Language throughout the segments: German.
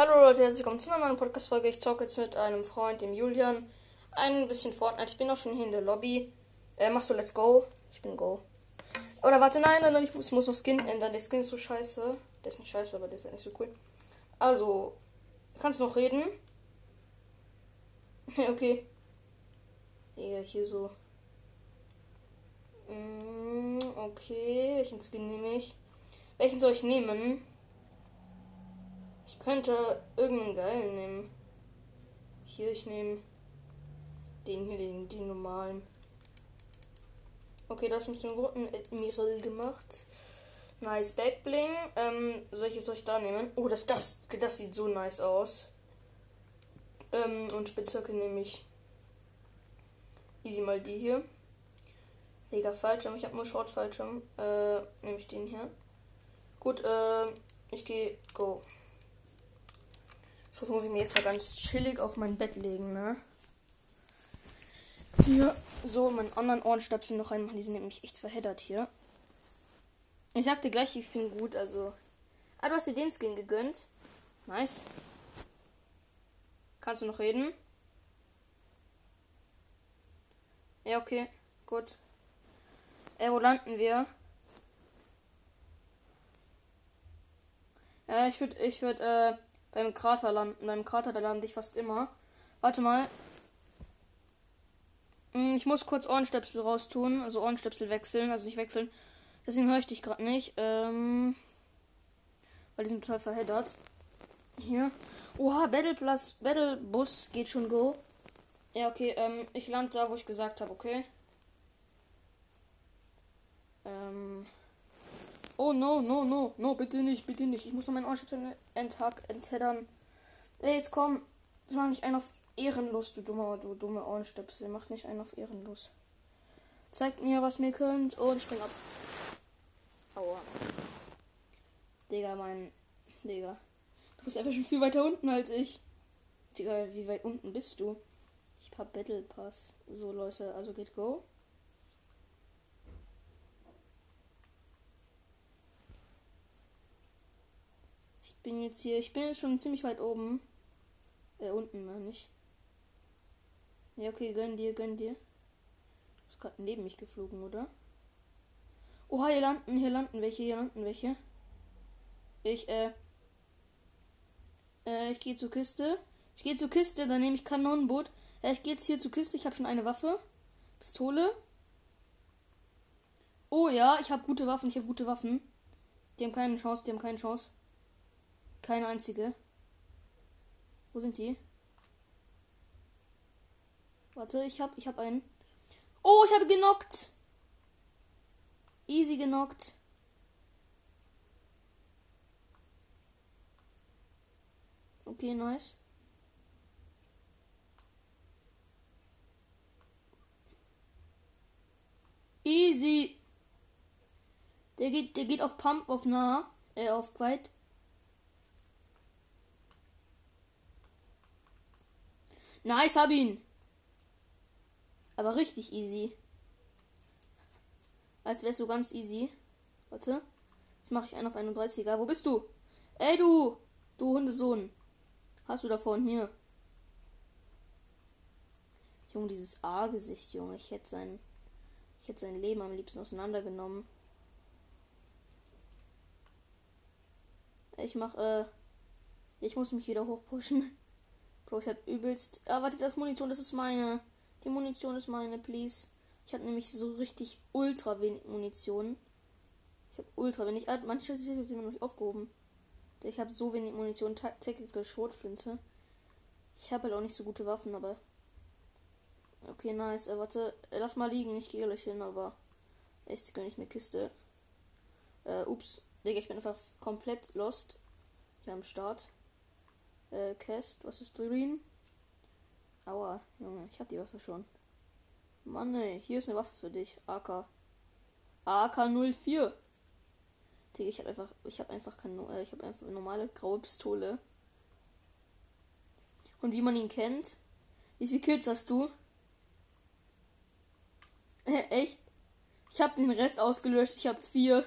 Hallo Leute, herzlich willkommen zu einer neuen Podcast-Folge. Ich zocke jetzt mit einem Freund, dem Julian, ein bisschen Fortnite. Ich bin auch schon hier in der Lobby. Äh, machst du Let's Go? Ich bin Go. Oder warte, nein, nein, nein, ich muss, muss noch Skin ändern. Der Skin ist so scheiße. Der ist nicht scheiße, aber der ist ja nicht so cool. Also, kannst du noch reden? Okay. Digga, hier so. Mm, okay, welchen Skin nehme ich? Welchen soll ich nehmen? Könnte irgendeinen geilen nehmen. Hier, ich nehme den hier, den, den normalen. Okay, das mit dem roten Admiral gemacht. Nice Backbling. Ähm, welches soll ich da nehmen? Oh, das, das, das sieht so nice aus. Ähm, und Spitzhacke nehme ich easy mal die hier. Digga, Fallschirm. Ich habe nur Short Fallschirm. Äh, nehme ich den hier. Gut, äh, ich gehe go. So, muss ich mir jetzt mal ganz chillig auf mein Bett legen, ne? Hier, so, meinen anderen Ohrenstöpsel noch reinmachen. Die sind nämlich echt verheddert hier. Ich sagte gleich, ich bin gut, also. Ah, du hast dir den Skin gegönnt. Nice. Kannst du noch reden? Ja, okay. Gut. Äh, wo landen wir? Ja, ich würde, ich würde, äh, beim Krater landen. Beim Krater, da lande ich fast immer. Warte mal. Hm, ich muss kurz Ohrenstöpsel raustun, also Ohrenstöpsel wechseln, also nicht wechseln. Deswegen höre ich dich gerade nicht. Ähm, weil die sind total verheddert. Hier. Oha, Battle Plus, Battle Bus geht schon go. Ja, okay, ähm, ich lande da, wo ich gesagt habe, okay? Ähm. Oh no, no, no, no, bitte nicht, bitte nicht. Ich muss noch meinen Ohrstöpsel entheddern. Ey, jetzt komm. Das mach nicht einen auf ehrenlos, du dummer, du dumme Ohrenstöpsel. Mach nicht einen auf ehrenlos. Zeigt mir, was ihr könnt und spring ab. Aua. Digga, mein. Digga. Du bist einfach schon viel weiter unten als ich. Digga, wie weit unten bist du? Ich hab Battle Pass. So, Leute, also geht go. Ich bin jetzt hier. Ich bin jetzt schon ziemlich weit oben. Äh, unten, meine ich. Ja, okay, gönn dir, gönn dir. Du bist gerade neben mich geflogen, oder? Oha, hier landen, hier landen welche, hier landen welche. Ich, äh. Äh, ich gehe zur Kiste. Ich gehe zur Kiste, dann nehme ich Kanonenboot. Äh, ich gehe jetzt hier zur Kiste, ich habe schon eine Waffe. Pistole. Oh ja, ich habe gute Waffen, ich habe gute Waffen. Die haben keine Chance, die haben keine Chance. Keine einzige. Wo sind die? Warte, ich hab, ich hab einen. Oh, ich habe genockt. Easy genockt. Okay, nice. Easy. Der geht, der geht auf Pump, auf nah, äh, auf Quiet. Nice, hab ihn. Aber richtig easy. Als wär's so ganz easy. Warte. Jetzt mache ich einen auf 31er. Wo bist du? Ey, du! Du Hundesohn. Hast du davon hier? Junge, dieses A-Gesicht, Junge. Ich hätte sein. Ich hätte sein Leben am liebsten auseinandergenommen. Ich mach, äh. Ich muss mich wieder hochpushen. Bro, ich hab übelst. Ah, warte, das Munition, das ist meine. Die Munition ist meine, please. Ich habe nämlich so richtig ultra wenig Munition. Ich habe ultra wenig. Ah, manche sind immer noch aufgehoben. Ich habe so wenig Munition. Tactical Schrotflinte. Ich habe halt auch nicht so gute Waffen, aber. Okay, nice. Äh, warte, äh, lass mal liegen. Ich gehe gleich hin, aber. Echt, gönne ich mir Kiste. Äh, ups. Digga, ich bin einfach komplett lost. Hier am Start. Äh, Cast, was ist drin? Aua, Junge, ich hab die Waffe schon. Mann, ey, hier ist eine Waffe für dich. AK. AK04. Digga, ich hab einfach, ich hab einfach keine, äh, ich hab einfach eine normale graue Pistole. Und wie man ihn kennt, wie viele Kills hast du? Echt? Ich hab den Rest ausgelöscht. Ich hab vier.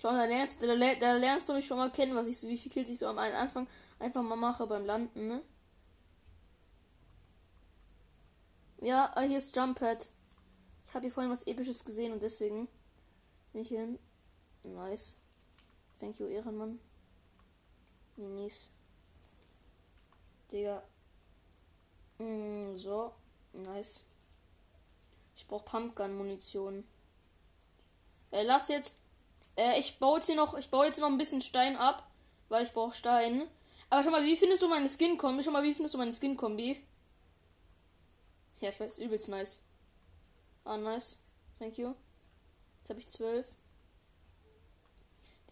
Schau, da lernst, da, da lernst du mich schon mal kennen, was ich so, wie viel Kills ich so am Anfang einfach mal mache beim Landen, ne? Ja, ah, hier ist Jump Pad. Ich habe hier vorhin was Episches gesehen und deswegen bin ich hier hin. Nice. Thank you, Ehrenmann. Minis. Digga. Mm, so. Nice. Ich brauche Pumpgun-Munition. Äh, lass jetzt. Äh, ich baue jetzt hier noch. Ich baue jetzt noch ein bisschen Stein ab. Weil ich brauche Stein. Aber schau mal, wie findest du meine Skin-Kombi? Schau mal, wie findest du meine Skin-Kombi? Ja, ich weiß, übelst nice. Ah, nice. Thank you. Jetzt habe ich zwölf.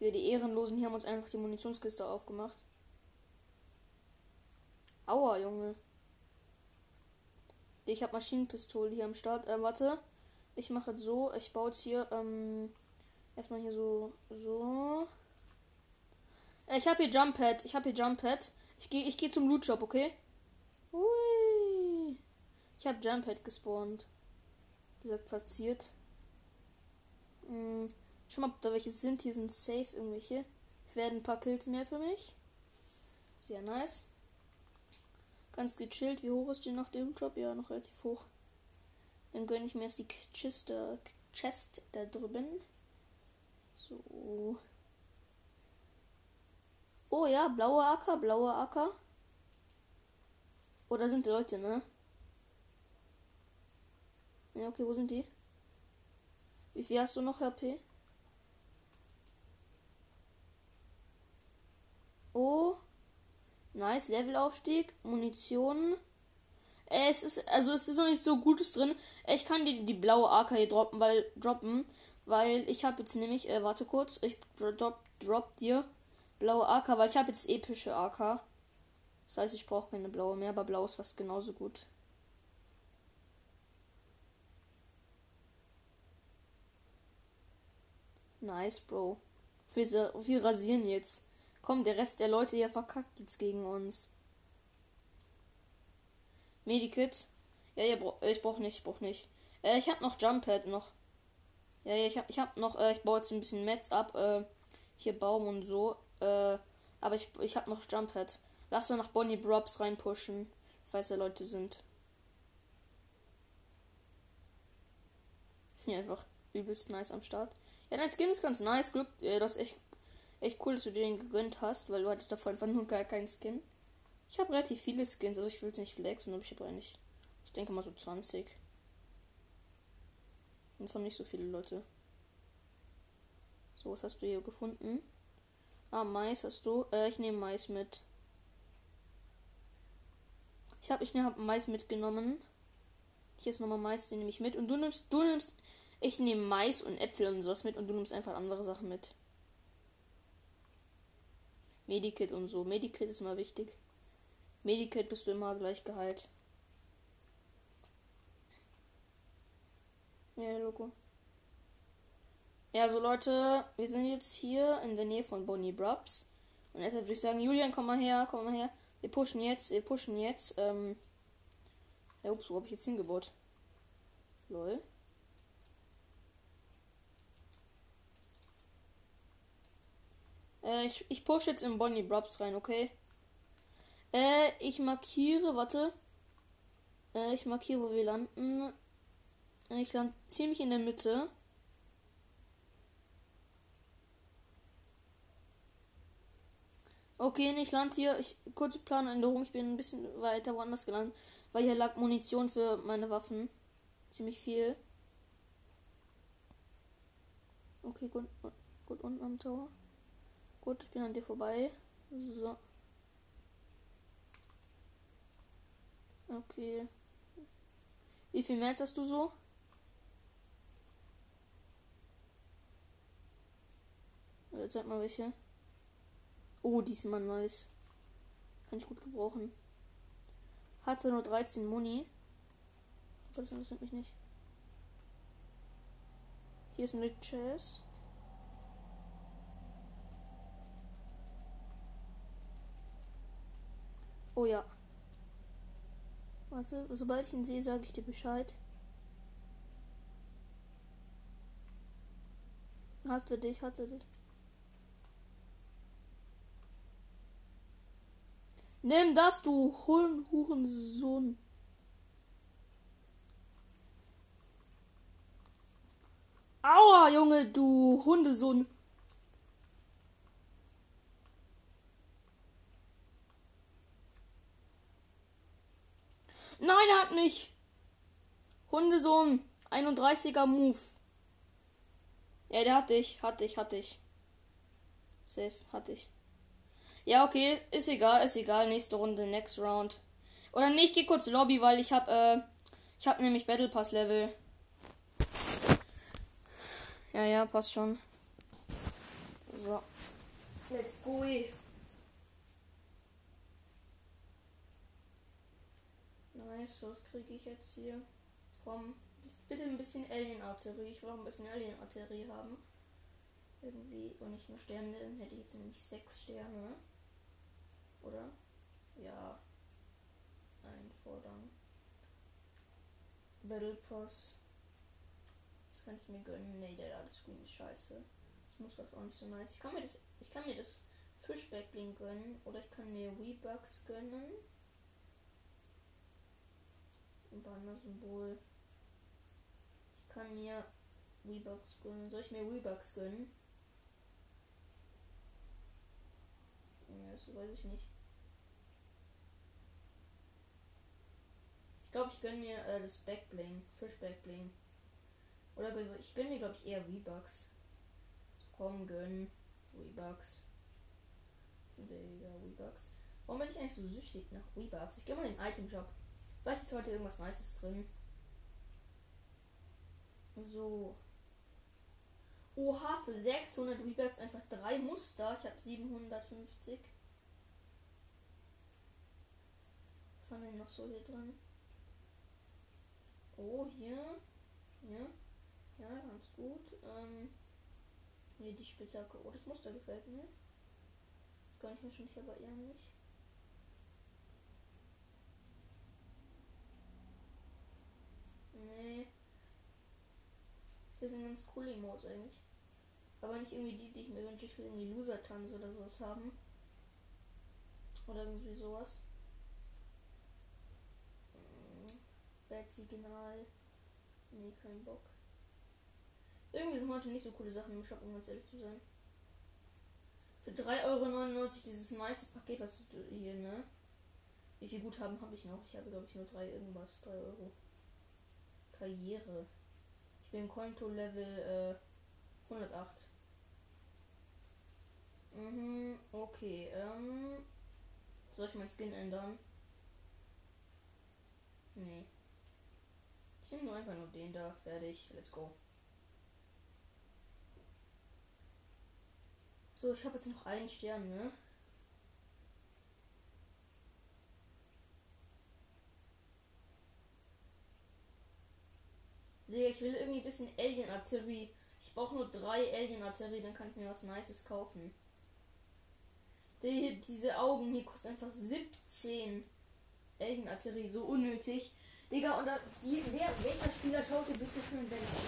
Die, die Ehrenlosen hier haben uns einfach die Munitionskiste aufgemacht. Aua, Junge. Ich habe Maschinenpistole hier am Start. Äh, warte. Ich mache so. Ich baue jetzt hier ähm, erstmal hier so. So. Äh, ich habe hier Jump Pad. Ich habe hier Jump Pad. Ich gehe ich geh zum Loot Shop, okay? Ui. Ich habe Jump Pad gespawnt. Wie gesagt, platziert. Hm. Schau mal, ob da welche sind. Hier sind safe irgendwelche. Werden ein paar Kills mehr für mich. Sehr nice. Ganz gechillt. Wie hoch ist die nach dem Job? Ja, noch relativ hoch. Dann gönne ich mir erst die Chest, Chest da drüben. So. Oh ja, blaue Acker, blaue Acker. Oder sind die Leute, ne? Ja, okay, wo sind die? Wie viel hast du noch HP? Oh. Nice, Levelaufstieg, Munition. Äh, es ist, also es ist noch nicht so Gutes drin. Ich kann dir die blaue AK hier droppen, weil, droppen, weil ich habe jetzt nämlich, äh, warte kurz, ich drop, drop dir blaue AK, weil ich habe jetzt epische AK. Das heißt, ich brauche keine blaue mehr, aber blau ist fast genauso gut. Nice, Bro. Wir, wir rasieren jetzt. Komm, der Rest der Leute hier verkackt jetzt gegen uns. Medikit. Ja, ja, ich brauch nicht, ich brauch nicht. Äh, ich hab noch Jump Pad noch. Ja, ja, ich hab, ich hab noch, äh, ich baue jetzt ein bisschen Metz ab, äh, hier Baum und so. Äh, aber ich, ich hab noch Jump Pad. Lass mal nach Bonnie Brobs reinpushen, falls da Leute sind. Hier einfach übelst nice am Start. Ja, dein Skin ist ganz nice. Glück, äh, das ist echt echt cool, dass du den gegönnt hast, weil du hattest davon einfach nur gar keinen Skin. Ich habe relativ viele Skins, also ich will es nicht flexen, aber ich habe eigentlich, ich denke mal so 20. Es haben nicht so viele Leute. So, was hast du hier gefunden? Ah, Mais hast du. Äh, ich nehme Mais mit. Ich habe ich hab Mais mitgenommen. Hier ist nochmal Mais, den nehme ich mit. Und du nimmst, du nimmst, ich nehme Mais und Äpfel und sowas mit und du nimmst einfach andere Sachen mit. Medikit und so. Medikit ist immer wichtig. Medikit bist du immer gleich geheilt. Ja, Logo. Ja, so Leute, wir sind jetzt hier in der Nähe von Bonnie Brubs. Und deshalb würde ich sagen, Julian, komm mal her, komm mal her. Wir pushen jetzt, wir pushen jetzt. Ähm ja, ups, wo habe ich jetzt hingebaut? Lol. Äh, ich, ich push jetzt in Bonnie Brobs rein, okay? Äh, ich markiere, warte. Äh, ich markiere, wo wir landen. Ich lande ziemlich in der Mitte. Okay, ich lande hier. Ich, kurze Planänderung. Ich bin ein bisschen weiter woanders gelandet. Weil hier lag Munition für meine Waffen. Ziemlich viel. Okay, gut. Gut, unten am Tor. Gut, ich bin an dir vorbei. So. Okay. Wie viel März hast du so? Jetzt sag mal welche. Oh, diesmal nice. Kann ich gut gebrauchen. Hatte nur 13 Muni. Aber das interessiert mich nicht. Hier ist eine Chest. Oh ja. Warte, sobald ich ihn sehe, sage ich dir Bescheid. Hast du dich, hast du dich. Nimm das, du Huren Hurensohn. Aua, Junge, du Hundesohn. Nein, er hat mich. Hundesohn. 31er Move. Ja, der hat dich. Hatte ich, hatte ich. Safe, hatte ich. Ja, okay. Ist egal, ist egal. Nächste Runde, next round. Oder nicht, geh kurz Lobby, weil ich hab, äh, ich hab nämlich Battle Pass Level. Ja, ja, passt schon. So. Let's go. Nice, was kriege ich jetzt hier? Komm, bitte ein bisschen Alien-Arterie. Ich will auch ein bisschen Alien-Arterie haben. Irgendwie, und nicht nur Sterne, dann hätte ich jetzt nämlich sechs Sterne. Oder? Ja. Einfordern. Battle Pass. Das kann ich mir gönnen. Nee, der Ladescreen ist scheiße. Das muss doch auch nicht so nice. Ich kann mir das, ich kann mir das Fishback Bling gönnen. Oder ich kann mir Weebugs gönnen. Ein Banner-Symbol. Ich kann mir Weebugs gönnen. Soll ich mir Weebugs gönnen? Ja, das weiß ich nicht. Ich glaube, ich gönne mir äh, das Backbling. Fish Backbling. Oder ich gönne mir, glaube ich, eher V-Bucks. Komm, gönn. V-Bucks. Digga, V-Bucks. Warum bin ich eigentlich so süchtig nach V-Bucks? Ich gehe mal in den Item-Shop. Vielleicht ist heute irgendwas Nices drin. So. Oha, für 600 V-Bucks einfach drei Muster. Ich habe 750. Was haben wir noch so hier drin? Oh, hier. Ja. Ja, ganz gut. Ähm, nee, die Spitzhacke. Oh, das Muster gefällt mir. Das kann ich mir schon nicht, aber eher nicht. Nee. Das sind ganz coole Emotes eigentlich. Aber nicht irgendwie die, die ich mir wünsche. Ich will irgendwie Loser-Tanz oder sowas haben. Oder irgendwie sowas. Hm, Bad-Signal. Nee, kein Bock. Irgendwie sind heute nicht so coole Sachen im Shop, um ganz ehrlich zu sein. Für 3,99 Euro dieses nice Paket, was du hier, ne? Wie viel Guthaben habe ich noch? Ich habe, glaube ich, nur 3 irgendwas. 3 Euro. Karriere. Ich bin Konto Level äh, 108. Mhm, okay. Ähm, soll ich mein Skin ändern? Nee. Ich nehme nur einfach nur den da. Fertig. Let's go. So, ich habe jetzt noch einen Stern, ne? ich will irgendwie ein bisschen Alien-Artillerie. Ich brauche nur drei Alien-Artillerie, dann kann ich mir was Nices kaufen. Die, diese Augen hier kosten einfach 17 Alien-Artillerie, so unnötig. Digga, und da, die, wer, welcher Spieler schaut dir bitte schön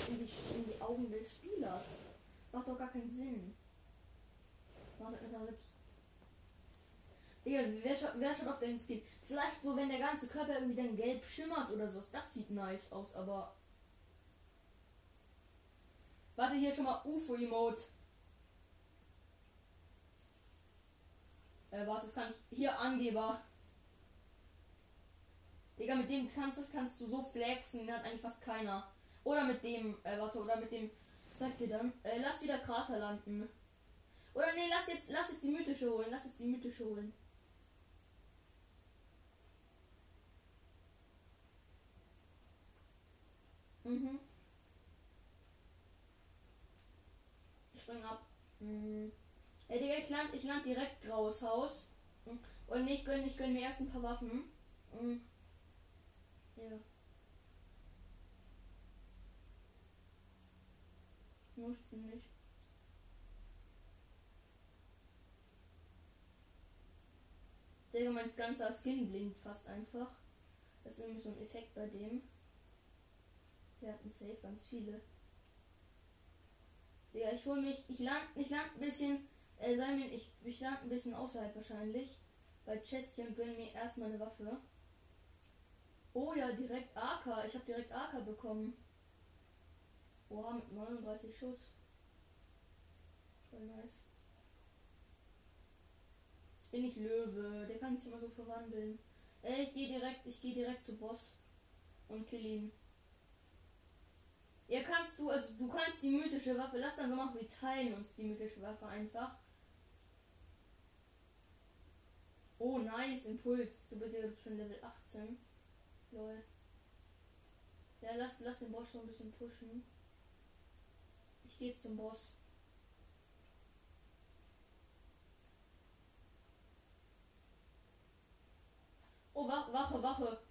in die, in die Augen des Spielers? Macht doch gar keinen Sinn. Macht einfach hübsch. Digga, wer schaut, wer schaut auf deinen Skin? Vielleicht so, wenn der ganze Körper irgendwie dann gelb schimmert oder so. Das sieht nice aus, aber. Warte, hier schon mal UFO-Emote. Äh, warte, das kann ich. Hier Angeber. Digga, mit dem kannst, kannst du so flexen, den hat eigentlich fast keiner. Oder mit dem, äh, warte, oder mit dem. Zeig dir dann. Äh, lass wieder Krater landen. Oder nee, lass jetzt, lass jetzt die mythische holen. Lass jetzt die mythische holen. Mhm. Ich spring ab. Mhm. Ja, Digga, ich land, ich land direkt graues Haus. Und ich gönn, ich gönn mir erst ein paar Waffen. Mhm. Ja. Musst du nicht. Digga, mein ganzer Skin blinkt fast einfach. Das ist irgendwie so ein Effekt bei dem. Wir hatten safe ganz viele. Digga, ich hol mich. Ich land, ich land ein bisschen. Äh, sei mir, ich, ich land ein bisschen außerhalb wahrscheinlich. bei Chesty und gönne mir erstmal eine Waffe. Oh ja, direkt AK. Ich habe direkt AK bekommen. Oha, mit 39 Schuss. Voll nice. Jetzt bin ich Löwe. Der kann sich immer so verwandeln. Äh, ich gehe direkt, ich gehe direkt zu Boss und kill ihn. Ja, kannst du, also du kannst die mythische Waffe, lass dann so machen, wir teilen uns die mythische Waffe einfach. Oh, nice, Impuls. Du bist ja schon Level 18. Lol. Ja, lass, lass den Boss schon ein bisschen pushen. Ich gehe zum Boss. Oh, Wache, Wache, Wache.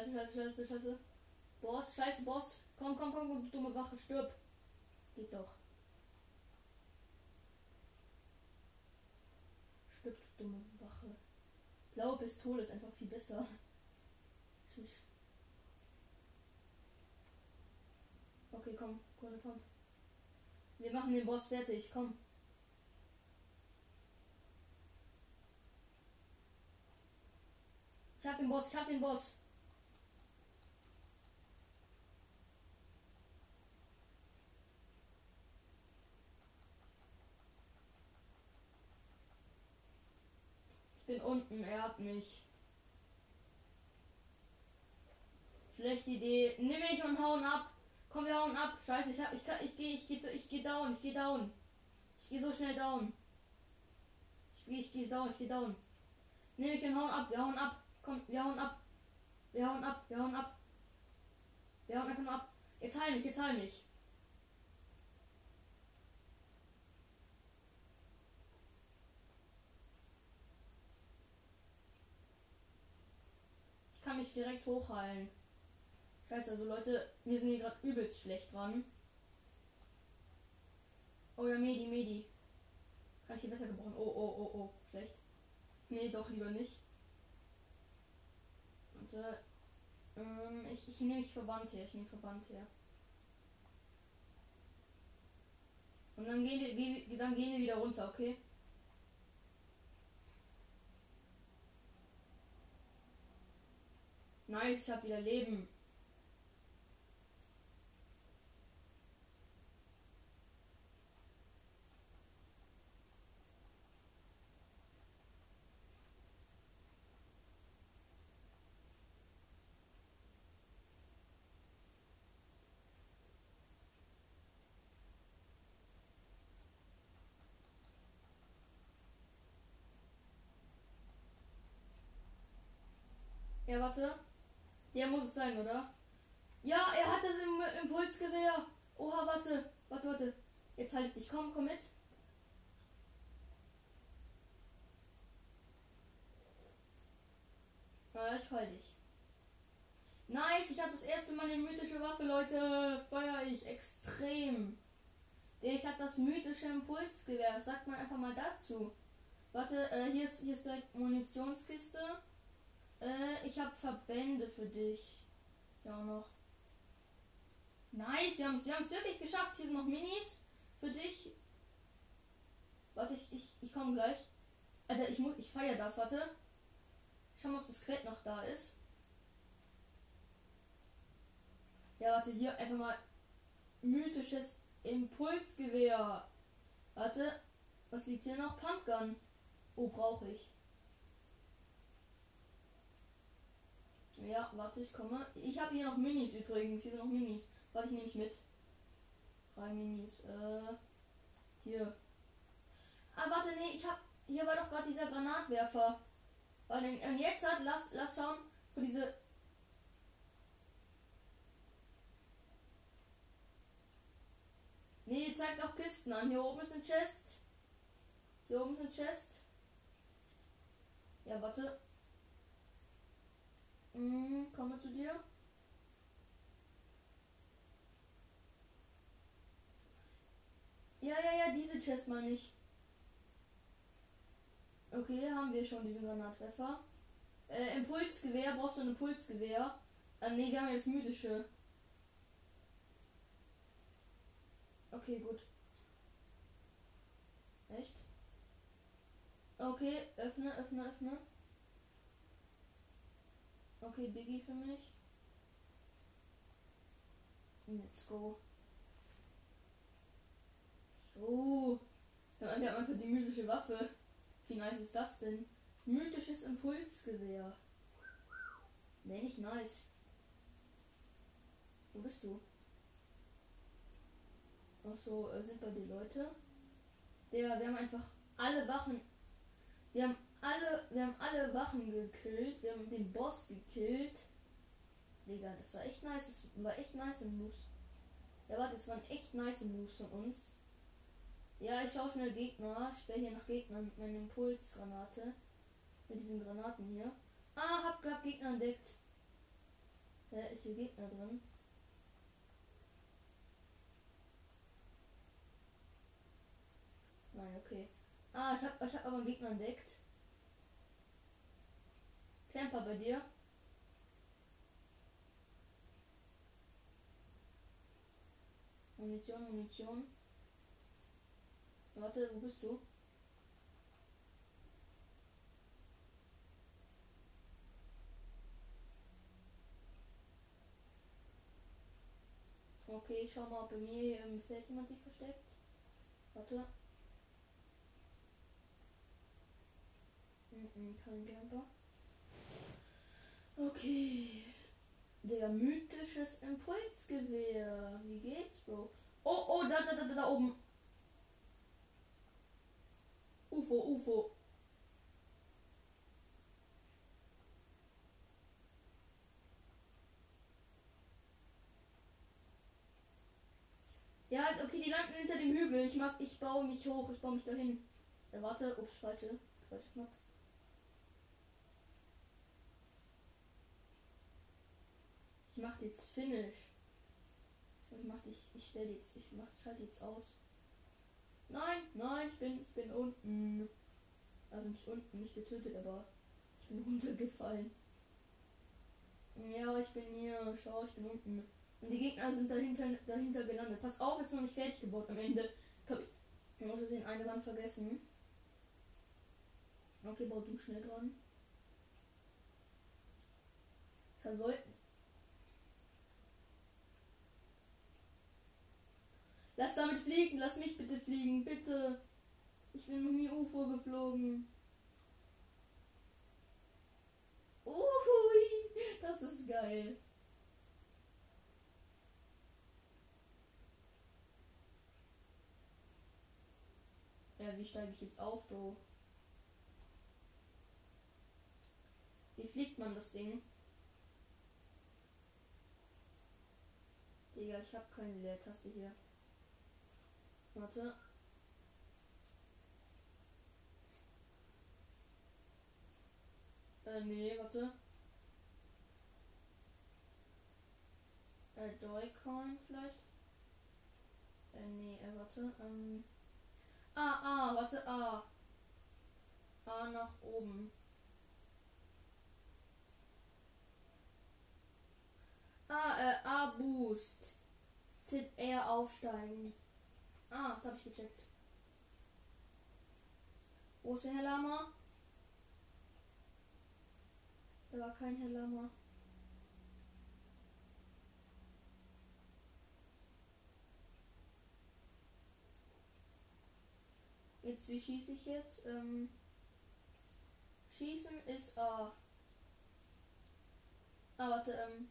Scheiße, scheiße, scheiße, scheiße. Boss, scheiße, Boss. Komm, komm, komm, komm, du dumme Wache, stirb. Geht doch. Stirb, du dumme Wache. Blaue Pistole ist einfach viel besser. Tschüss. Okay, komm, Kohle Pump. Wir machen den Boss fertig, komm. Ich hab den Boss, ich hab den Boss. Bin unten, er hat mich. Schlechte Idee. Nimm mich und hauen ab. Komm, wir hauen ab. Scheiße, ich hab, ich kann, ich gehe, ich gehe, ich gehe down, ich gehe down. Ich gehe so schnell down. Ich gehe, ich gehe down, ich gehe down. Nimm mich und hauen ab, wir hauen ab. Komm, wir hauen ab. Wir hauen ab, wir hauen ab. Wir hauen einfach nur ab. Jetzt heil mich, jetzt heil mich. Kann mich direkt hochheilen. Scheiße, also Leute, wir sind hier gerade übelst schlecht dran. Oh ja, Medi, Medi. Kann ich hier besser gebrochen. Oh, oh, oh, oh. Schlecht. Nee, doch lieber nicht. Und, äh, ähm, ich, ich nehme mich Verband her. Ich nehme Verband her. Und dann gehen wir, dann gehen wir wieder runter, okay? Nice, ich habe wieder Leben. Ja, warte. Der muss es sein, oder? Ja, er hat das im Impulsgewehr. Oha, warte. Warte, warte. Jetzt halte ich dich. Komm, komm mit. Ja, ich halte dich. Nice, ich habe das erste Mal eine mythische Waffe, Leute. Feuer ich extrem. Ich habe das mythische Impulsgewehr. Was sagt man einfach mal dazu? Warte, äh, hier, ist, hier ist direkt Munitionskiste. Äh, ich habe Verbände für dich. Ja, noch. Nice, sie haben es sie wirklich geschafft. Hier sind noch Minis für dich. Warte, ich, ich, ich komme gleich. Alter, ich muss, ich feiere das, warte. Schau mal, ob das Quett noch da ist. Ja, warte, hier einfach mal mythisches Impulsgewehr. Warte, was liegt hier noch? Pumpgun. Oh, brauche ich. Ja, warte, ich komme. Ich habe hier noch Minis übrigens. Hier sind noch Minis. Warte, ich nehme ich mit. Drei Minis. Äh, hier. Ah, warte, nee, ich hab. Hier war doch gerade dieser Granatwerfer. Weil denn, und jetzt hat, lass, lass schauen, wo diese. Nee, zeigt auch Kisten an. Hier oben ist ein Chest. Hier oben ist ein Chest. Ja, warte. Mhm, komme zu dir. Ja, ja, ja, diese Chest meine ich. Okay, haben wir schon diesen Granatwerfer. Äh, Impulsgewehr, brauchst du ein Impulsgewehr? Äh, nee, wir haben jetzt mythische. Okay, gut. Echt? Okay, öffne, öffne, öffne. Okay, Biggie für mich. Let's go. Oh, wir haben einfach die mystische Waffe. Wie nice ist das denn? Mythisches Impulsgewehr. Nee, nicht nice. Wo bist du? Ach so, äh, sind bei dir Leute? Der, wir haben einfach alle Wachen. Wir haben alle, wir haben alle Wachen gekillt. Wir haben den Boss gekillt. Digga, das war echt nice. Das war echt nice Moves. Ja, warte, das waren echt nice Moves von uns. Ja, ich schaue schnell Gegner. Sperre hier nach Gegnern mit meiner Impulsgranate. Mit diesen Granaten hier. Ah, hab grad Gegner entdeckt. Ja, ist hier Gegner drin. Nein, okay. Ah, ich hab, ich hab aber einen Gegner entdeckt. Camper bei dir. Munition, Munition. Warte, wo bist du? Okay, schau mal, ob bei mir im Feld jemand sich versteckt. Warte. Mhm, kein Camper. Okay. Der mythisches Impulsgewehr. Wie geht's, Bro? Oh, oh, da, da, da, da oben. UFO, UFO. Ja, okay, die landen hinter dem Hügel. Ich mag, ich baue mich hoch, ich baue mich dahin. Ja, warte, ups, falsche, falsche Knopf. Mach jetzt Finish. Ich mach dich, ich stelle jetzt, ich mach, schalte jetzt aus. Nein, nein, ich bin, ich bin unten. Also nicht unten, nicht getötet, aber ich bin runtergefallen. Ja, ich bin hier. Schau, ich bin unten. Und die Gegner sind dahinter, dahinter gelandet. Pass auf, ist noch nicht fertig gebaut am Ende. Hab ich, ich muss den eine Wand vergessen. Okay, bau du schnell dran. Da sollten. Lass damit fliegen, lass mich bitte fliegen, bitte. Ich bin noch nie UFO geflogen. Ui, das ist geil. Ja, wie steige ich jetzt auf, Bro? Wie fliegt man das Ding? Digga, ich habe keine Leertaste hier. Warte. Äh, nee, warte. Äh, Joy-Coin vielleicht? Äh, nee, äh, warte. Ähm. Ah, ah, warte, ah. A nach oben. Ah, äh, A Boost. ZR aufsteigen. Ah, das habe ich gecheckt. Wo ist der Herr Lama? Da war kein Herr Lama. Jetzt, wie schieße ich jetzt? Ähm, schießen ist A. Ah, warte, ähm,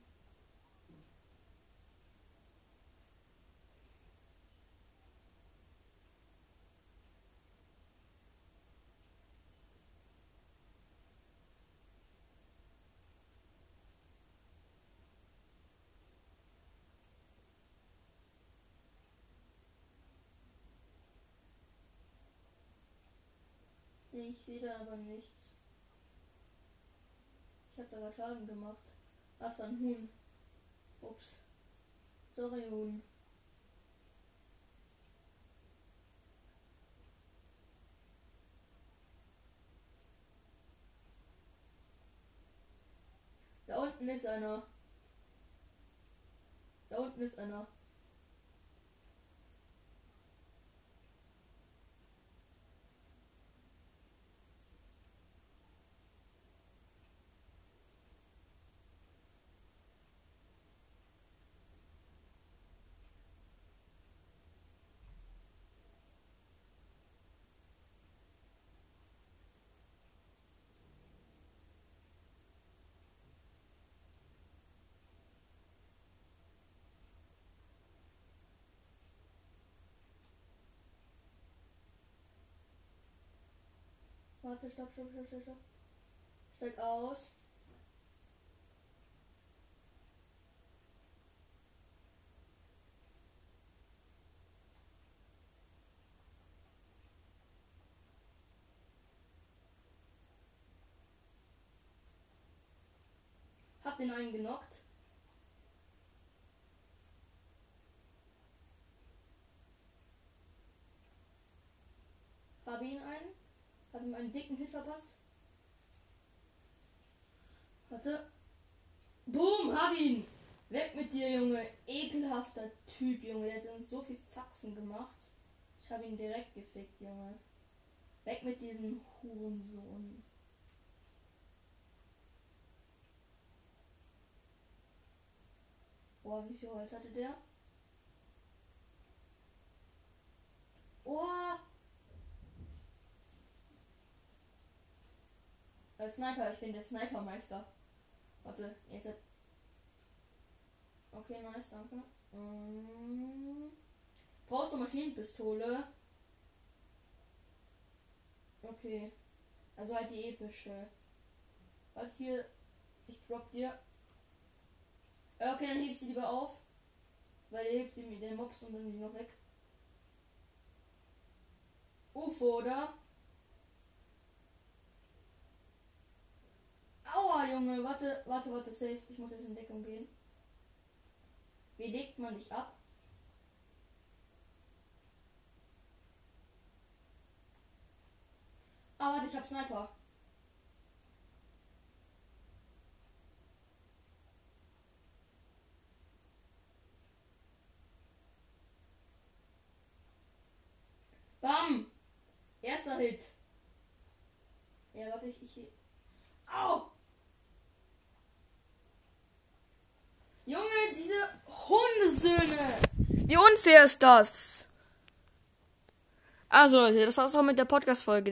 Nee, ich sehe da aber nichts. Ich habe da gerade Schaden gemacht. Ach, so ein Huhn. Ups. Sorry, Huhn. Da unten ist einer. Da unten ist einer. Warte, stopp, stopp, stopp, stopp, stopp. Steig aus. Hab den einen genockt. Habe ihn einen. Hab ihm einen dicken Hit verpasst. Warte. Boom, hab ihn! Weg mit dir, Junge. Ekelhafter Typ, Junge. Der hat uns so viel Faxen gemacht. Ich habe ihn direkt gefickt, Junge. Weg mit diesem Hurensohn. Boah, wie viel Holz hatte der? Oh, Äh, Sniper, ich bin der Snipermeister. Warte, jetzt. Okay, nice, danke. Mm. Brauchst du Maschinenpistole? Okay. Also halt die epische. Warte hier. Ich drop dir. Äh, okay, dann heb sie lieber auf. Weil ihr hebt sie mit den Mobs und dann sind die noch weg. UFO, oder? Aua, Junge. Warte, warte, warte, safe. Ich muss jetzt in Deckung gehen. Wie legt man dich ab? Ah, warte, ich hab Sniper. Bam! Erster Hit. Ja, warte, ich. ich Au! Junge, diese Hundesöhne. Wie unfair ist das? Also Leute, das war's auch mit der Podcast-Folge.